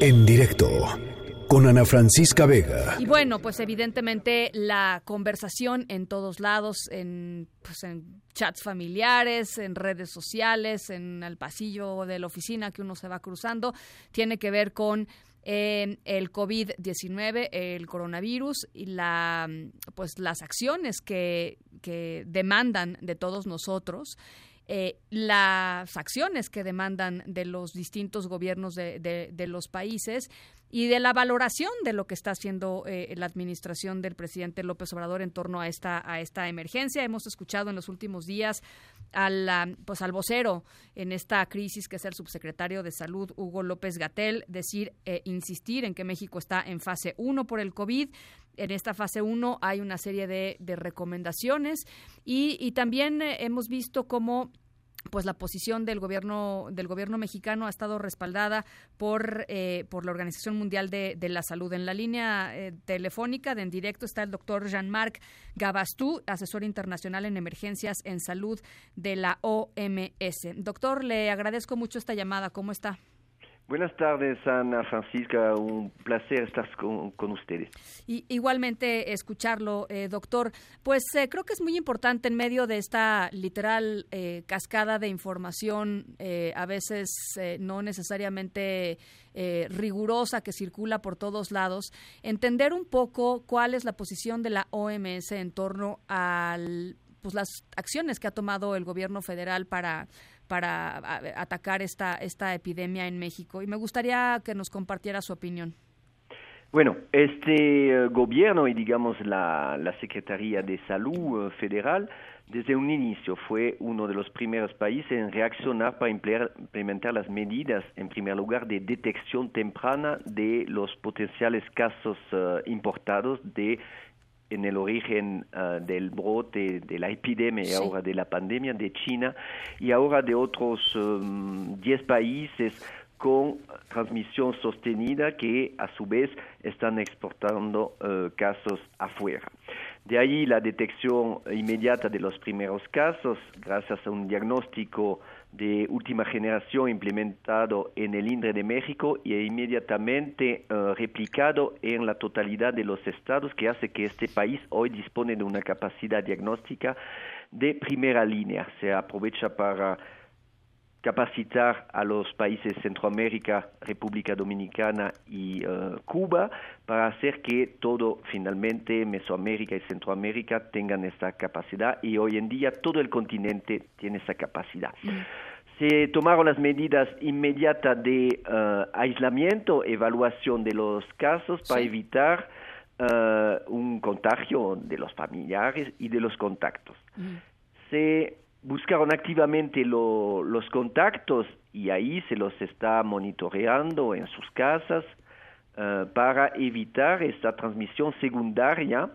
En directo con Ana Francisca Vega. Y bueno, pues evidentemente la conversación en todos lados, en, pues en chats familiares, en redes sociales, en el pasillo de la oficina que uno se va cruzando, tiene que ver con eh, el COVID-19, el coronavirus y la, pues las acciones que, que demandan de todos nosotros. Eh, las acciones que demandan de los distintos gobiernos de, de, los países y de la valoración de lo que está haciendo eh, la administración del presidente López Obrador en torno a esta a esta emergencia. Hemos escuchado en los últimos días al pues al vocero en esta crisis que es el subsecretario de Salud Hugo López Gatel decir eh, insistir en que México está en fase 1 por el COVID en esta fase 1 hay una serie de, recomendaciones y, y también eh, hemos visto cómo pues la posición del gobierno del gobierno mexicano ha estado respaldada por eh, por la Organización Mundial de, la Salud. En la línea eh, telefónica de en directo está el doctor Jean-Marc Gabastú, asesor internacional en emergencias en salud de la OMS. Doctor, le agradezco mucho esta llamada. ¿Cómo está? Buenas tardes, Ana Francisca. Un placer estar con, ustedes. Y, igualmente escucharlo, eh, doctor. Pues eh, creo que es muy importante en medio de esta literal eh, cascada de información, a veces no necesariamente rigurosa que circula por todos lados, entender un poco cuál es la posición de la OMS en torno a pues, las acciones que ha tomado el gobierno federal para para atacar esta, esta epidemia en México. Y me gustaría que nos compartiera su opinión. Bueno, este eh, gobierno y digamos la, la Secretaría de Salud eh, Federal desde un inicio fue uno de los primeros países en reaccionar para implementar las medidas, en primer lugar, de detección temprana de los potenciales casos eh, importados de en el origen uh, del brote de la epidemia y ahora de la pandemia de China y ahora de otros 10 um, países con transmisión sostenida que a su vez están exportando uh, casos afuera. De ahí la detección inmediata de los primeros casos gracias a un diagnóstico de última generación implementado en el INDRE de México y inmediatamente eh, replicado en la totalidad de los estados que hace que este país hoy dispone de una capacidad diagnóstica de primera línea. Se aprovecha para capacitar a los países Centroamérica, República Dominicana y eh, Cuba para hacer que todo finalmente Mesoamérica y Centroamérica tengan esta capacidad y hoy en día todo el continente tiene esa capacidad. Mm. Se tomaron las medidas inmediatas de eh, aislamiento, evaluación de los casos para evitar eh, un contagio de los familiares y de los contactos. Mm. Se buscaron activamente los contactos y ahí se los está monitoreando en sus casas eh, para evitar esta transmisión secundaria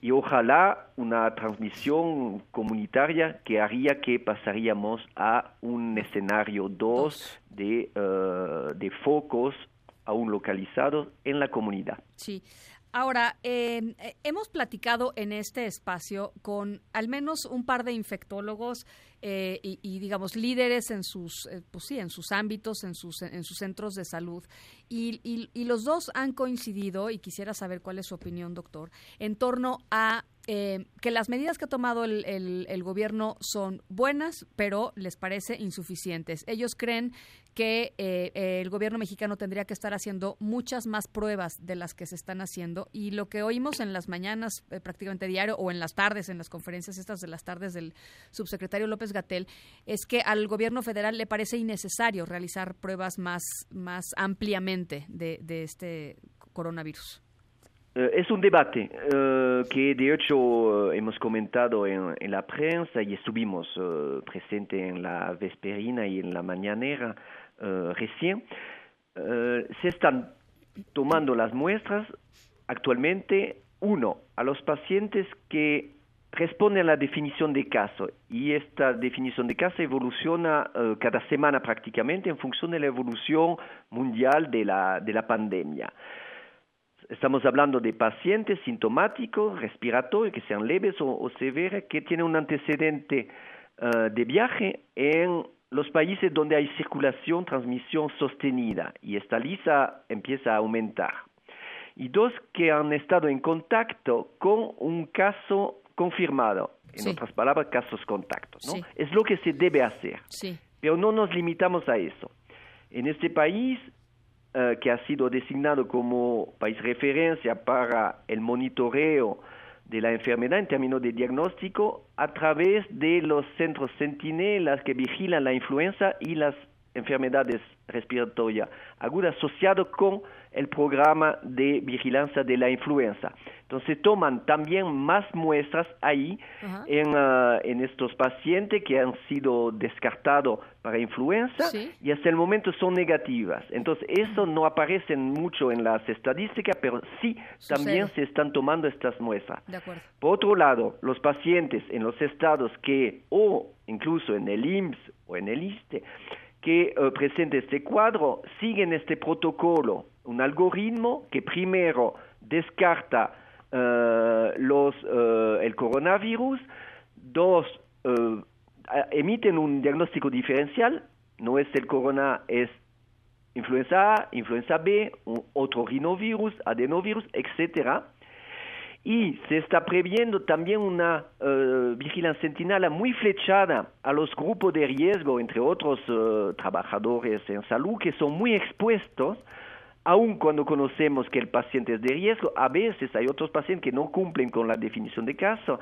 y ojalá una transmisión comunitaria que haría que pasaríamos a un escenario 2 de, uh, de focos aún localizados en la comunidad. Sí. Ahora, em, eh, hemos platicado en este espacio con al menos un par de infectólogos eh, y, digamos líderes en sus, eh, pues sí, en sus ámbitos, en sus, en sus centros de salud. Y, y, los dos han coincidido, y quisiera saber cuál es su opinión, doctor, en torno a eh, que las medidas que ha tomado el, el, gobierno son buenas, pero les parece insuficientes. Ellos creen que eh, el gobierno mexicano tendría que estar haciendo muchas más pruebas de las que se están haciendo y lo que oímos en las mañanas eh, prácticamente diario o en las tardes, en las conferencias estas de las tardes del subsecretario López Gatel, es que al gobierno federal le parece innecesario realizar pruebas más, más ampliamente de, de este coronavirus. Eh, es un debate que de hecho hemos comentado en, la prensa y estuvimos presentes en la vesperina y en la mañanera eh, recién, eh, se están tomando las muestras actualmente, uno, a los pacientes que responden a la definición de caso y esta definición de caso evoluciona eh, cada semana prácticamente en función de la evolución mundial de la, de la pandemia. Estamos hablando de pacientes sintomáticos, respiratorios, que sean leves o, severos, que tienen un antecedente de viaje en los países donde hay circulación, transmisión sostenida y esta lista empieza a aumentar. Y dos que han estado en contacto con un caso confirmado, en otras palabras, casos contactos. ¿no? Es lo que se debe hacer. Pero no nos limitamos a eso. En este país, eh, que ha sido designado como país referencia para el monitoreo de la enfermedad en términos de diagnóstico a través de los centros centinelas que vigilan la influenza y las enfermedades respiratorias agudas asociado con el programa de vigilancia de la influenza. Entonces toman también más muestras ahí en, ah, en, estos pacientes que han sido descartados para influenza y hasta el momento son negativas. Entonces eso no aparece mucho en las estadísticas, pero sí también se están tomando estas muestras. Por otro lado, los pacientes en los estados que o incluso en el IMSS o en el ISTE que uh, presenta este cuadro siguen este protocolo, un algoritmo que primero descarta uh, los, uh, el coronavirus, dos, emiten un diagnóstico diferencial, no es el corona, es influenza A, influenza B, otro rinovirus, adenovirus, etcétera y se está previendo también una uh, vigilancia sentinela muy flechada a los grupos de riesgo, entre otros uh, trabajadores en salud, que son muy expuestos, aun cuando conocemos que el paciente es de riesgo, a veces hay otros pacientes que no cumplen con la definición de caso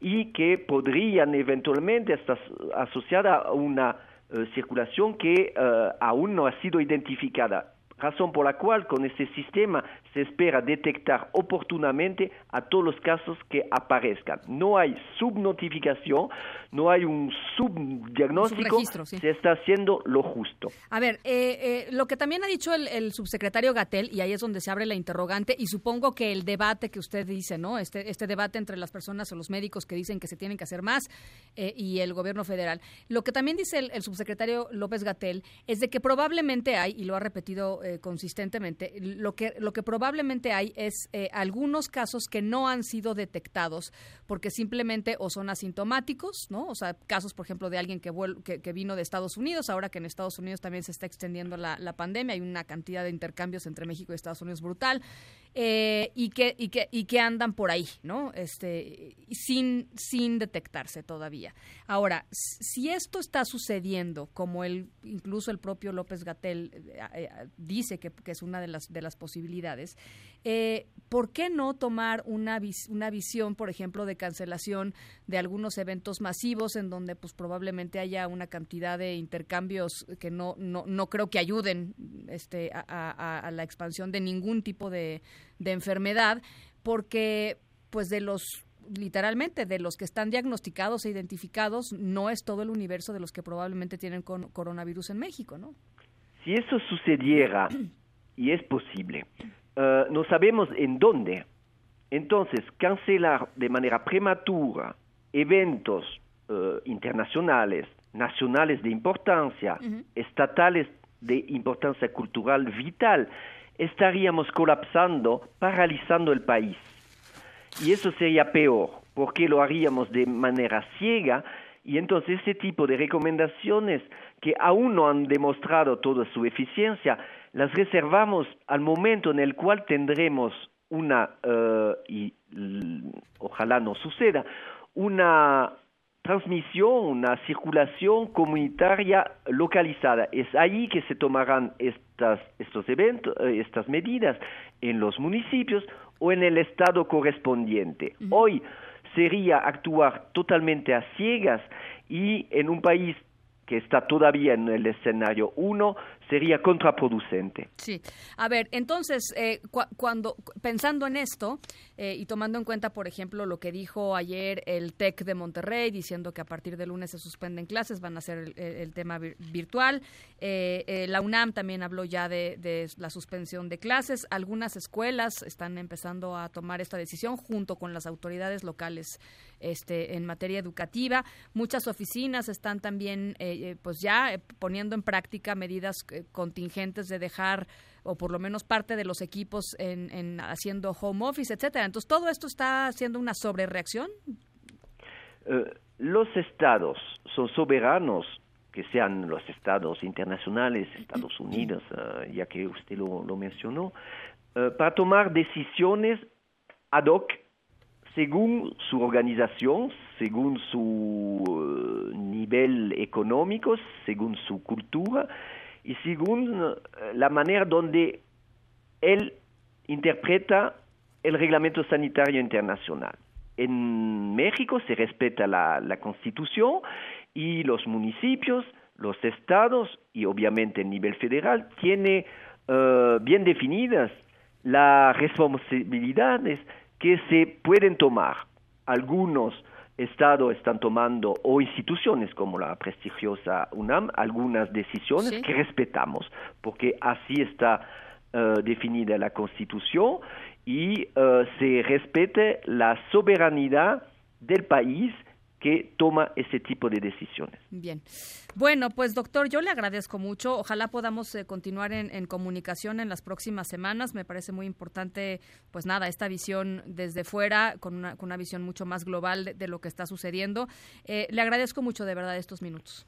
y que podrían eventualmente estar asociadas a una uh, circulación que aún no ha sido identificada razón por la cual con este sistema se espera detectar oportunamente a todos los casos que aparezcan. No hay subnotificación, no hay un subdiagnóstico, se está haciendo lo justo. A ver, eh, eh, lo que también ha dicho el, subsecretario Gatel, y ahí es donde se abre la interrogante, y supongo que el debate que usted dice, ¿no? Este, este debate entre las personas o los médicos que dicen que se tienen que hacer más eh, y el gobierno federal. Lo que también dice el, subsecretario López Gatel es de que probablemente hay, y lo ha repetido consistentemente, lo que, lo que probablemente hay es algunos casos que no han sido detectados porque simplemente o son asintomáticos, ¿no? O sea, casos, por ejemplo, de alguien que, que, vino de Estados Unidos, ahora que en Estados Unidos también se está extendiendo la, pandemia, hay una cantidad de intercambios entre México y Estados Unidos brutal, eh, y, que, y, que, y que andan por ahí, ¿no? Este, sin, sin detectarse todavía. Ahora, si esto está sucediendo, como el, incluso el propio López Gatel eh, eh, dice que, que, es una de las, de las posibilidades, eh, ¿por qué no tomar una, una visión, por ejemplo, de cancelación de algunos eventos masivos en donde pues probablemente haya una cantidad de intercambios que no, no, no creo que ayuden este, a, la expansión de ningún tipo de, de enfermedad? Porque pues de los literalmente de los que están diagnosticados e identificados, no es todo el universo de los que probablemente tienen coronavirus en México, ¿no? Si eso sucediera, y es posible, eh, no sabemos en dónde. Entonces, cancelar de manera prematura eventos eh, internacionales, nacionales de importancia, estatales de importancia cultural vital, estaríamos colapsando, paralizando el país. Y eso sería peor, porque lo haríamos de manera ciega y entonces ese tipo de recomendaciones que aún no han demostrado toda su eficiencia las reservamos al momento en el cual tendremos una, eh, y ojalá no suceda, una transmisión, una circulación comunitaria localizada. Es ahí que se tomarán estas, estos eventos, eh, estas medidas en los municipios o en el estado correspondiente. Hoy sería actuar totalmente a ciegas y en un país que está todavía en el escenario 1 sería contraproducente. Sí. A ver, entonces, eh, cuando pensando en esto eh, y tomando en cuenta, por ejemplo, lo que dijo ayer el TEC de Monterrey, diciendo que a partir del lunes se suspenden clases, van a ser el, tema virtual. Eh, la UNAM también habló ya de, la suspensión de clases. Algunas escuelas están empezando a tomar esta decisión junto con las autoridades locales este, en materia educativa. Muchas oficinas están también, pues ya poniendo en práctica medidas contingentes de dejar o por lo menos parte de los equipos en, haciendo home office, etcétera. Entonces, todo esto está haciendo una sobrereacción. Eh, los estados son soberanos que sean los estados internacionales, Estados Unidos, eh, ya que usted lo, mencionó, eh, para tomar decisiones ad hoc según su organización, según su nivel económico, según su cultura y según la manera donde él interpreta el reglamento sanitario internacional. En México se respeta la, Constitución y los municipios, los estados y obviamente el nivel federal tiene eh, bien definidas las responsabilidades que se pueden tomar. Algunos estados están tomando, o instituciones como la prestigiosa UNAM, algunas decisiones que respetamos, porque así está eh, definida la Constitución y eh, se respete la soberanía del país que toma ese tipo de decisiones. Bien. Bueno, pues doctor, yo le agradezco mucho. Ojalá podamos eh, continuar en, comunicación en las próximas semanas. Me parece muy importante, pues nada, esta visión desde fuera, con una, con una visión mucho más global de, lo que está sucediendo. Eh, le agradezco mucho de verdad estos minutos.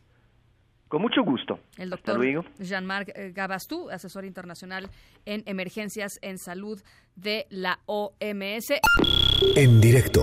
Con mucho gusto. El doctor Jean-Marc eh, Gabastú, asesor internacional en emergencias en salud de la OMS. En directo